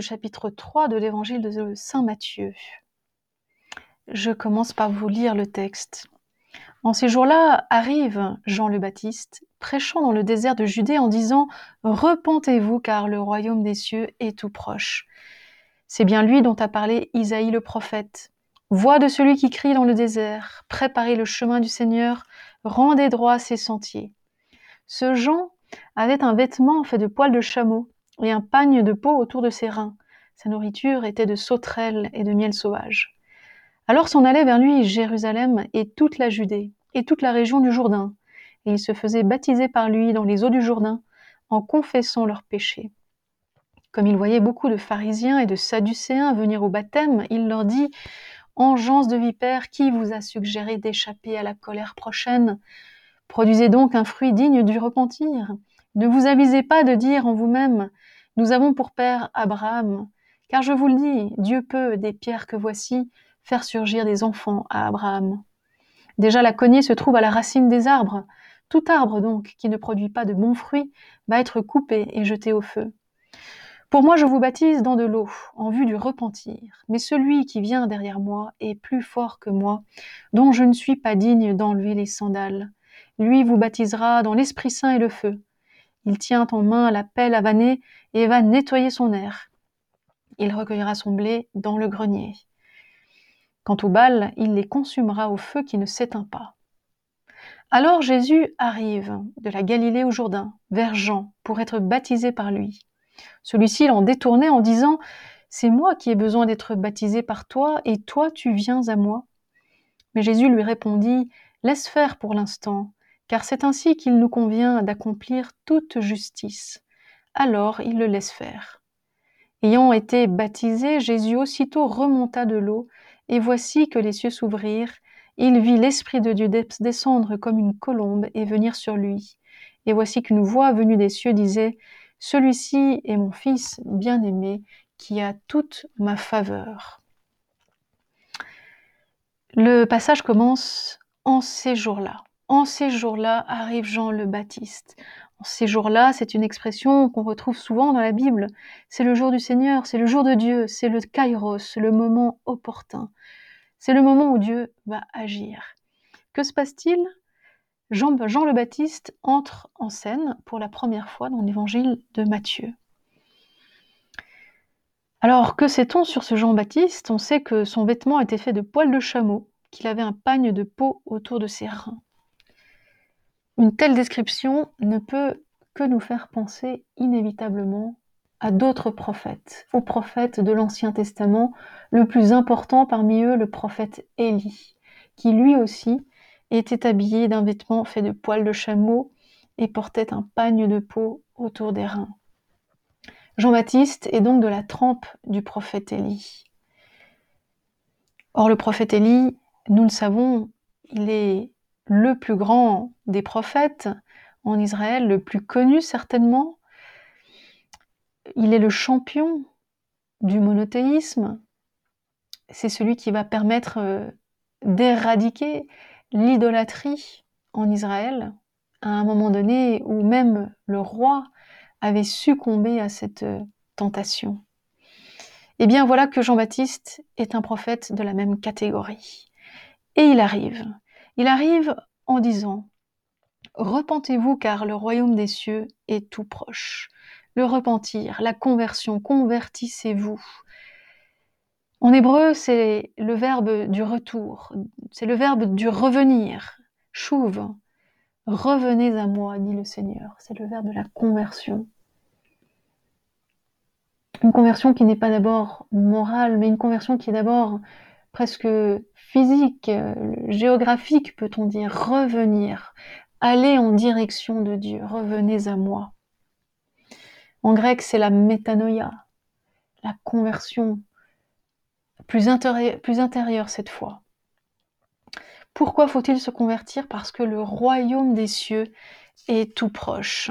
Chapitre 3 de l'évangile de Saint Matthieu. Je commence par vous lire le texte. En ces jours-là arrive Jean le Baptiste, prêchant dans le désert de Judée en disant Repentez-vous car le royaume des cieux est tout proche. C'est bien lui dont a parlé Isaïe le prophète. Voix de celui qui crie dans le désert Préparez le chemin du Seigneur, rendez droit ses sentiers. Ce Jean avait un vêtement fait de poils de chameau et un pagne de peau autour de ses reins. Sa nourriture était de sauterelles et de miel sauvage. Alors s'en allait vers lui Jérusalem et toute la Judée, et toute la région du Jourdain, et il se faisait baptiser par lui dans les eaux du Jourdain, en confessant leurs péchés. Comme il voyait beaucoup de pharisiens et de sadducéens venir au baptême, il leur dit Engeance de vipère, qui vous a suggéré d'échapper à la colère prochaine? Produisez donc un fruit digne du repentir. Ne vous avisez pas de dire en vous-même nous avons pour père Abraham, car je vous le dis, Dieu peut, des pierres que voici, faire surgir des enfants à Abraham. Déjà la cognée se trouve à la racine des arbres. Tout arbre donc qui ne produit pas de bons fruits va être coupé et jeté au feu. Pour moi je vous baptise dans de l'eau, en vue du repentir, mais celui qui vient derrière moi est plus fort que moi, dont je ne suis pas digne d'enlever les sandales. Lui vous baptisera dans l'Esprit Saint et le feu. Il tient en main la pelle à vanner et va nettoyer son air. Il recueillera son blé dans le grenier. Quant aux balles, il les consumera au feu qui ne s'éteint pas. Alors Jésus arrive de la Galilée au Jourdain, vers Jean, pour être baptisé par lui. Celui-ci l'en détournait en disant C'est moi qui ai besoin d'être baptisé par toi, et toi tu viens à moi. Mais Jésus lui répondit Laisse faire pour l'instant, car c'est ainsi qu'il nous convient d'accomplir toute justice. Alors il le laisse faire. Ayant été baptisé, Jésus aussitôt remonta de l'eau, et voici que les cieux s'ouvrirent, il vit l'Esprit de Dieu descendre comme une colombe et venir sur lui. Et voici qu'une voix venue des cieux disait, Celui-ci est mon Fils bien-aimé, qui a toute ma faveur. Le passage commence en ces jours-là. En ces jours-là arrive Jean le Baptiste. En ces jours-là, c'est une expression qu'on retrouve souvent dans la Bible. C'est le jour du Seigneur, c'est le jour de Dieu, c'est le kairos, le moment opportun. C'est le moment où Dieu va agir. Que se passe-t-il? Jean, le Baptiste entre en scène pour la première fois dans l'évangile de Matthieu. Alors, que sait-on sur ce Jean-Baptiste On sait que son vêtement était fait de poils de chameau, qu'il avait un pagne de peau autour de ses reins. Une telle description ne peut que nous faire penser inévitablement à d'autres prophètes, aux prophètes de l'Ancien Testament, le plus important parmi eux le prophète Élie, qui lui aussi était habillé d'un vêtement fait de poils de chameau et portait un pagne de peau autour des reins. Jean-Baptiste est donc de la trempe du prophète Élie. Or le prophète Élie, nous le savons, il est le plus grand des prophètes en Israël, le plus connu certainement. Il est le champion du monothéisme. C'est celui qui va permettre euh, d'éradiquer l'idolâtrie en Israël à un moment donné où même le roi avait succombé à cette euh, tentation. Eh bien voilà que Jean-Baptiste est un prophète de la même catégorie. Et il arrive, il arrive en disant Repentez-vous car le royaume des cieux est tout proche. Le repentir, la conversion, convertissez-vous. En hébreu, c'est le verbe du retour, c'est le verbe du revenir. Chouve, revenez à moi, dit le Seigneur. C'est le verbe de la conversion. Une conversion qui n'est pas d'abord morale, mais une conversion qui est d'abord presque physique, euh, géographique, peut-on dire, revenir, aller en direction de Dieu, revenez à moi. En grec, c'est la métanoïa, la conversion plus, intérieure cette fois. Pourquoi faut-il se convertir? Parce que le royaume des cieux est tout proche.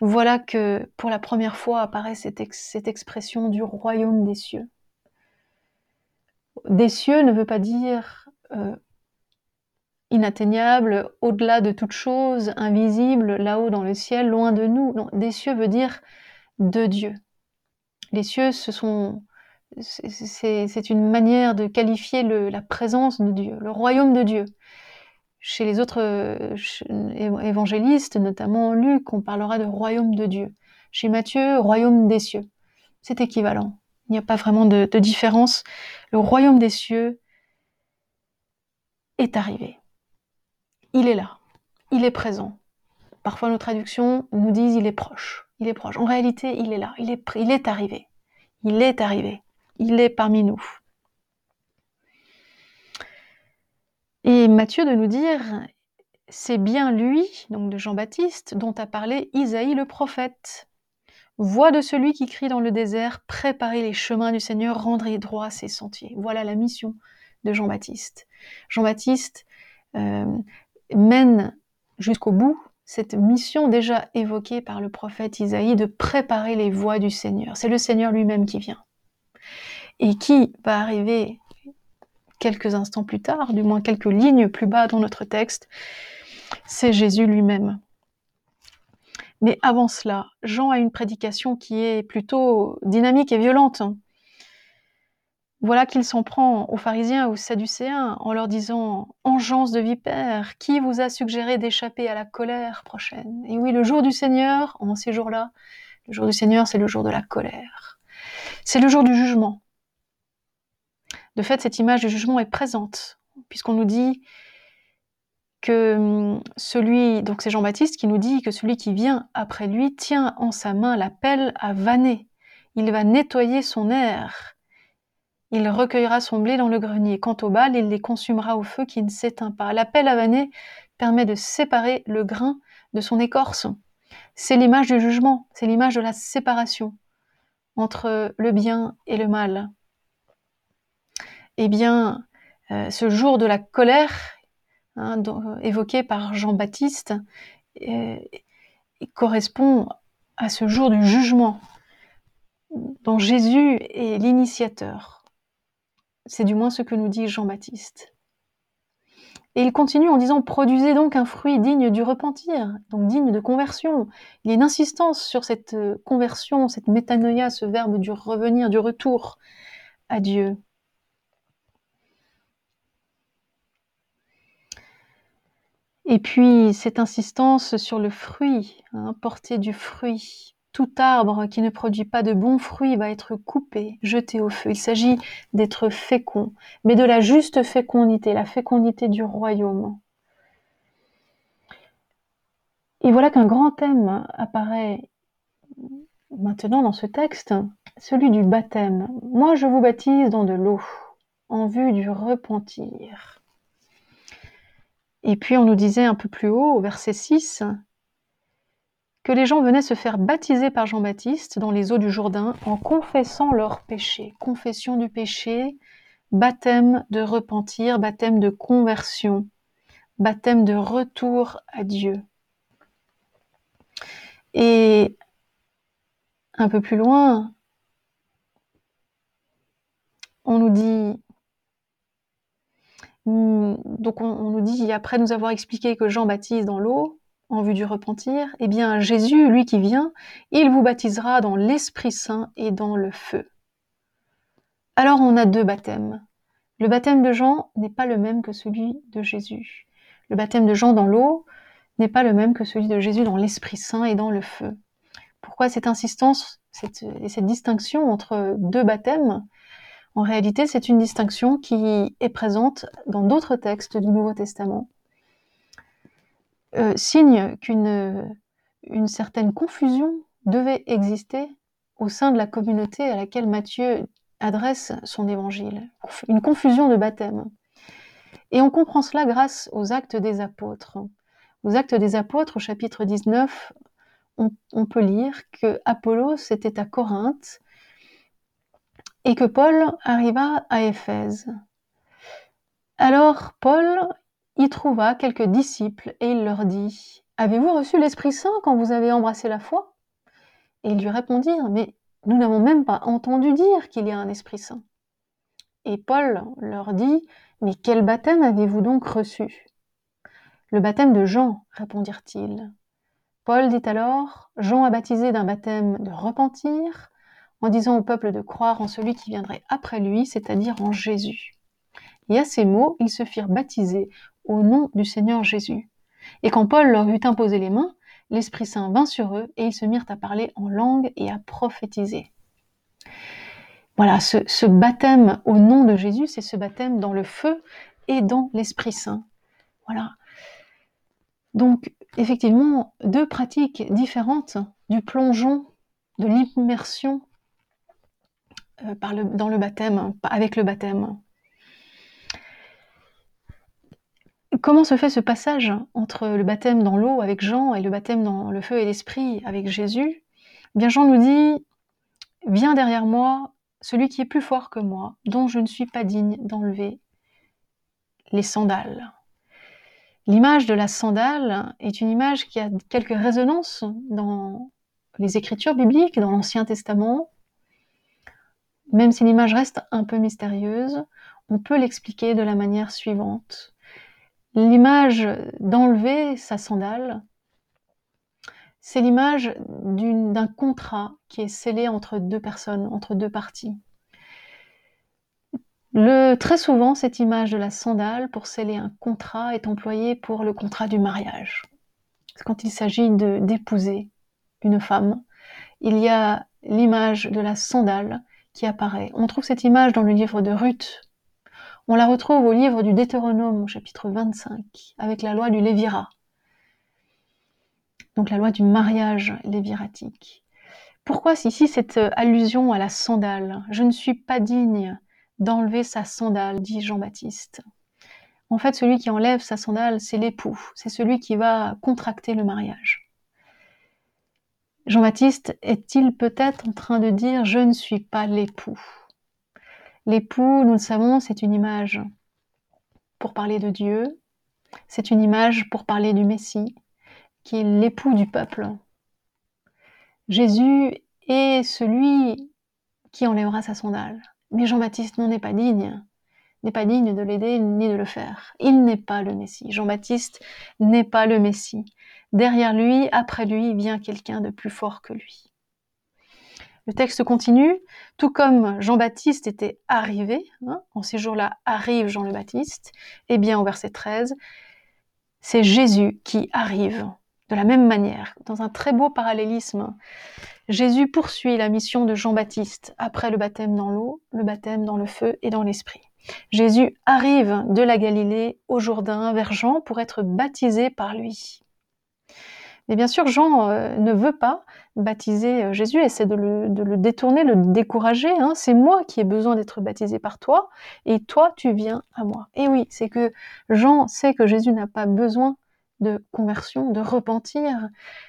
Voilà que pour la première fois apparaît cette expression du royaume des cieux. Des cieux ne veut pas dire euh, inatteignable, au-delà de toute chose, invisible, là-haut dans le ciel, loin de nous. Des cieux veut dire de Dieu. Les cieux, ce sont, c'est une manière de qualifier la présence de Dieu, le royaume de Dieu. Chez les autres euh, évangélistes, notamment Luc, on parlera de royaume de Dieu. Chez Matthieu, royaume des cieux. C'est équivalent. Il n'y a pas vraiment de, différence. Le royaume des cieux est arrivé. Il est là. Il est présent. Parfois nos traductions nous disent il est proche. Il est proche. En réalité, il est là. Il est, il est arrivé. Il est arrivé. Il est parmi nous. Et Matthieu de nous dire, c'est bien lui, donc de Jean-Baptiste, dont a parlé Isaïe le prophète. Voix de celui qui crie dans le désert, préparez les chemins du Seigneur, rendrez droit ses sentiers. Voilà la mission de Jean-Baptiste. Jean-Baptiste euh, mène jusqu'au bout cette mission déjà évoquée par le prophète Isaïe de préparer les voies du Seigneur. C'est le Seigneur lui-même qui vient. Et qui va arriver quelques instants plus tard, du moins quelques lignes plus bas dans notre texte, c'est Jésus lui-même. Mais avant cela, Jean a une prédication qui est plutôt dynamique et violente. Voilà qu'il s'en prend aux pharisiens aux sadducéens en leur disant Engeance de vipère, qui vous a suggéré d'échapper à la colère prochaine? Et oui, le jour du Seigneur, en ces jours-là, le jour du Seigneur, c'est le jour de la colère. C'est le jour du jugement. De fait, cette image du jugement est présente, puisqu'on nous dit que hum, celui, donc c'est Jean-Baptiste qui nous dit que celui qui vient après lui tient en sa main la pelle à vanner. Il va nettoyer son air. Il recueillera son blé dans le grenier. Quant aux balles, il les consumera au feu qui ne s'éteint pas. La pelle à vanner permet de séparer le grain de son écorce. C'est l'image du jugement, c'est l'image de la séparation entre le bien et le mal eh bien, euh, ce jour de la colère, hein, évoqué par Jean-Baptiste, euh, correspond à ce jour du jugement, dont Jésus est l'initiateur. C'est du moins ce que nous dit Jean-Baptiste. Et il continue en disant Produisez donc un fruit digne du repentir, donc digne de conversion. Il y a une insistance sur cette euh, conversion, cette métanoïa, ce verbe du revenir, du retour à Dieu. Et puis cette insistance sur le fruit, hein, porter du fruit. Tout arbre qui ne produit pas de bons fruits va être coupé, jeté au feu. Il s'agit d'être fécond, mais de la juste fécondité, la fécondité du royaume. Et voilà qu'un grand thème apparaît maintenant dans ce texte, celui du baptême. Moi, je vous baptise dans de l'eau, en vue du repentir. Et puis on nous disait un peu plus haut, au verset 6, que les gens venaient se faire baptiser par Jean-Baptiste dans les eaux du Jourdain en confessant leurs péchés. Confession du péché, baptême de repentir, baptême de conversion, baptême de retour à Dieu. Et un peu plus loin, on nous dit donc on, nous dit, après nous avoir expliqué que Jean baptise dans l'eau, en vue du repentir, eh bien Jésus, lui qui vient, il vous baptisera dans l'Esprit Saint et dans le feu. Alors on a deux baptêmes. Le baptême de Jean n'est pas le même que celui de Jésus. Le baptême de Jean dans l'eau n'est pas le même que celui de Jésus dans l'Esprit Saint et dans le feu. Pourquoi cette insistance et cette distinction entre deux baptêmes? En réalité, c'est une distinction qui est présente dans d'autres textes du Nouveau Testament. Euh, signe qu'une une certaine confusion devait exister au sein de la communauté à laquelle Matthieu adresse son évangile. Une confusion de baptême. Et on comprend cela grâce aux actes des apôtres. Aux actes des apôtres, au chapitre 19, on, on peut lire que Apollos était à Corinthe et que Paul arriva à Éphèse. Alors Paul y trouva quelques disciples et il leur dit Avez-vous reçu l'Esprit Saint quand vous avez embrassé la foi? Et ils lui répondirent Mais nous n'avons même pas entendu dire qu'il y a un Esprit Saint. Et Paul leur dit Mais quel baptême avez-vous donc reçu? Le baptême de Jean, répondirent-ils. Paul dit alors Jean a baptisé d'un baptême de repentir, en disant au peuple de croire en celui qui viendrait après lui, c'est-à-dire en Jésus. Et à ces mots, ils se firent baptiser au nom du Seigneur Jésus. Et quand Paul leur eut imposé les mains, l'Esprit Saint vint sur eux et ils se mirent à parler en langue et à prophétiser. Voilà, ce, ce baptême au nom de Jésus, c'est ce baptême dans le feu et dans l'Esprit Saint. Voilà. Donc, effectivement, deux pratiques différentes du plongeon, de l'immersion euh, dans le baptême, avec le baptême. Comment se fait ce passage entre le baptême dans l'eau avec Jean et le baptême dans le feu et l'esprit avec Jésus? Eh Bien, Jean nous dit Viens derrière moi celui qui est plus fort que moi, dont je ne suis pas digne d'enlever les sandales. L'image de la sandale est une image qui a quelques résonances dans les écritures bibliques, dans l'Ancien Testament. Même si l'image reste un peu mystérieuse, on peut l'expliquer de la manière suivante. L'image d'enlever sa sandale, c'est l'image d'un contrat qui est scellé entre deux personnes, entre deux parties. Très souvent, cette image de la sandale pour sceller un contrat est employée pour le contrat du mariage. Quand il s'agit d'épouser une femme, il y a l'image de la sandale apparaît. On trouve cette image dans le livre de Ruth. On la retrouve au livre du Deutéronome au chapitre 25 avec la loi du Lévira. Donc la loi du mariage léviratique. Pourquoi ici cette allusion à la sandale? Je ne suis pas digne d'enlever sa sandale, dit Jean-Baptiste. En fait, celui qui enlève sa sandale, c'est l'époux, c'est celui qui va contracter le mariage. Jean-Baptiste est-il peut-être en train de dire je ne suis pas l'époux L'époux, nous le savons, c'est une image pour parler de Dieu, c'est une image pour parler du Messie, qui est l'époux du peuple. Jésus est celui qui enlèvera sa sandale. Mais Jean-Baptiste n'en est pas digne, n'est pas digne de l'aider ni de le faire. Il n'est pas le Messie. Jean-Baptiste n'est pas le Messie. Derrière lui, après lui, vient quelqu'un de plus fort que lui. Le texte continue, tout comme Jean-Baptiste était arrivé, hein, en ces jours-là arrive Jean le Baptiste, et eh bien au verset 13, c'est Jésus qui arrive de la même manière, dans un très beau parallélisme. Jésus poursuit la mission de Jean-Baptiste après le baptême dans l'eau, le baptême dans le feu et dans l'esprit. Jésus arrive de la Galilée au Jourdain vers Jean pour être baptisé par lui. Mais bien sûr, Jean euh, ne veut pas baptiser euh, Jésus, essaie de le, détourner, le décourager. Hein. C'est moi qui ai besoin d'être baptisé par toi, et toi, tu viens à moi. Et oui, c'est que Jean sait que Jésus n'a pas besoin de conversion, de repentir,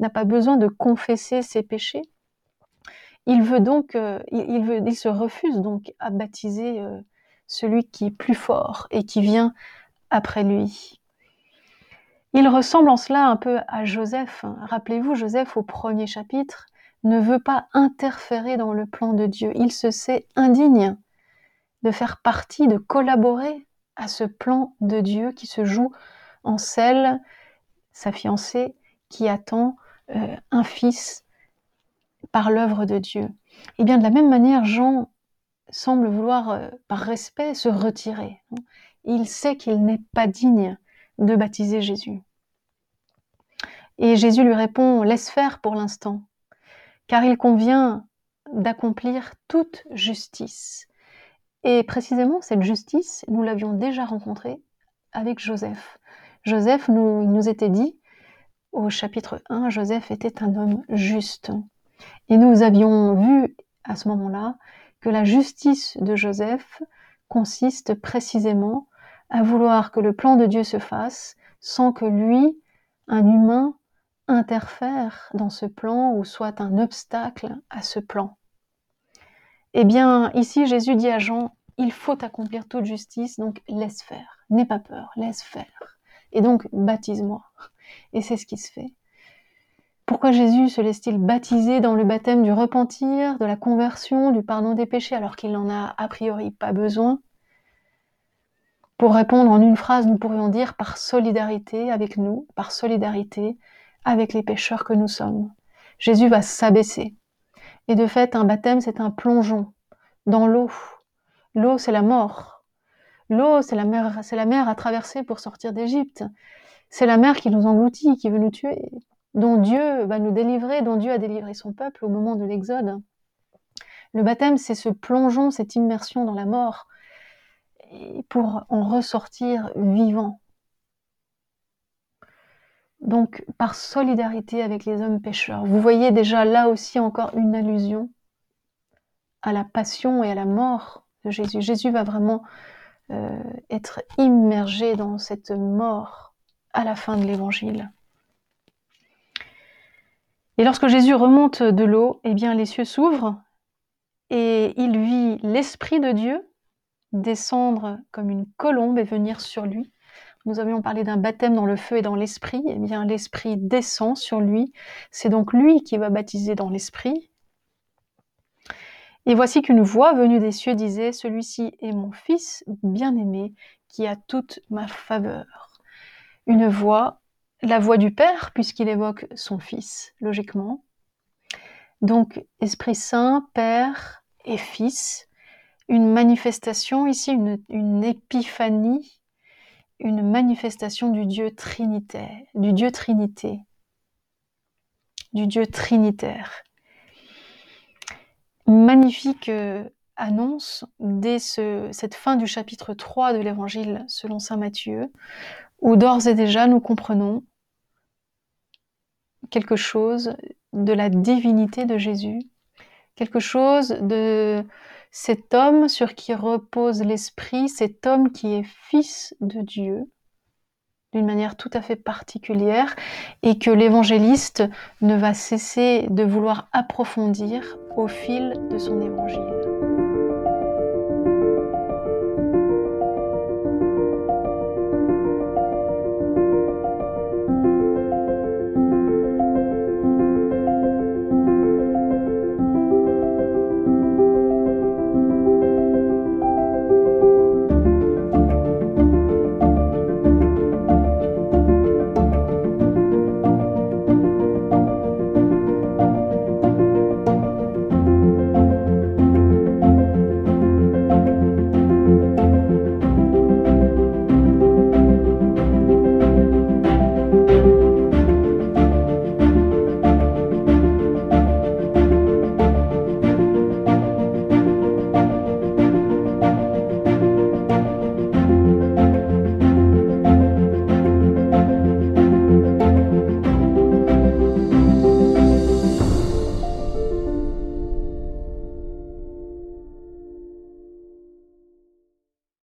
n'a pas besoin de confesser ses péchés. Il veut donc, euh, il, se refuse donc à baptiser celui qui est plus fort et qui vient après lui. Il ressemble en cela un peu à Joseph. Rappelez-vous, Joseph au premier chapitre ne veut pas interférer dans le plan de Dieu. Il se sait indigne de faire partie, de collaborer à ce plan de Dieu qui se joue en celle sa fiancée, qui attend euh, un fils par l'œuvre de Dieu. Et eh bien de la même manière, Jean semble vouloir, euh, par respect, se retirer. Il sait qu'il n'est pas digne de baptiser Jésus. Et Jésus lui répond, laisse faire pour l'instant, car il convient d'accomplir toute justice. Et précisément, cette justice, nous l'avions déjà rencontrée avec Joseph. Joseph, nous, il nous était dit au chapitre 1, Joseph était un homme juste. Et nous avions vu à ce moment-là que la justice de Joseph consiste précisément à vouloir que le plan de Dieu se fasse sans que lui, un humain, interfère dans ce plan ou soit un obstacle à ce plan. Eh bien, ici, Jésus dit à Jean, il faut accomplir toute justice, donc laisse faire, n'aie pas peur, laisse faire. Et donc, baptise-moi. Et c'est ce qui se fait. Pourquoi Jésus se laisse-t-il baptiser dans le baptême du repentir, de la conversion, du pardon des péchés, alors qu'il n'en a a priori pas besoin? Pour répondre en une phrase, nous pourrions dire par solidarité avec nous, par solidarité avec les pécheurs que nous sommes. Jésus va s'abaisser. Et de fait, un baptême, c'est un plongeon dans l'eau. L'eau, c'est la mort. L'eau, c'est la mer, c'est la mer à traverser pour sortir d'Égypte. C'est la mer qui nous engloutit, qui veut nous tuer, dont Dieu va nous délivrer, dont Dieu a délivré son peuple au moment de l'Exode. Le baptême, c'est ce plongeon, cette immersion dans la mort, pour en ressortir vivant. Donc, par solidarité avec les hommes pécheurs. Vous voyez déjà là aussi encore une allusion à la passion et à la mort de Jésus. Jésus va vraiment euh, être immergé dans cette mort à la fin de l'évangile. Et lorsque Jésus remonte de l'eau, eh bien les cieux s'ouvrent et il vit l'Esprit de Dieu descendre comme une colombe et venir sur lui. Nous avions parlé d'un baptême dans le feu et dans l'esprit. Eh bien, l'esprit descend sur lui. C'est donc lui qui va baptiser dans l'esprit. Et voici qu'une voix venue des cieux disait, Celui-ci est mon fils bien-aimé, qui a toute ma faveur. Une voix, la voix du Père, puisqu'il évoque son fils, logiquement. Donc, Esprit Saint, Père et Fils, une manifestation ici, une, épiphanie, une manifestation du Dieu trinitaire, du Dieu Trinité, du Dieu trinitaire. Magnifique euh, annonce dès cette fin du chapitre 3 de l'Évangile selon Saint Matthieu, où d'ores et déjà nous comprenons quelque chose de la divinité de Jésus, quelque chose de cet homme sur qui repose l'Esprit, cet homme qui est fils de Dieu, d'une manière tout à fait particulière, et que l'évangéliste ne va cesser de vouloir approfondir au fil de son évangile.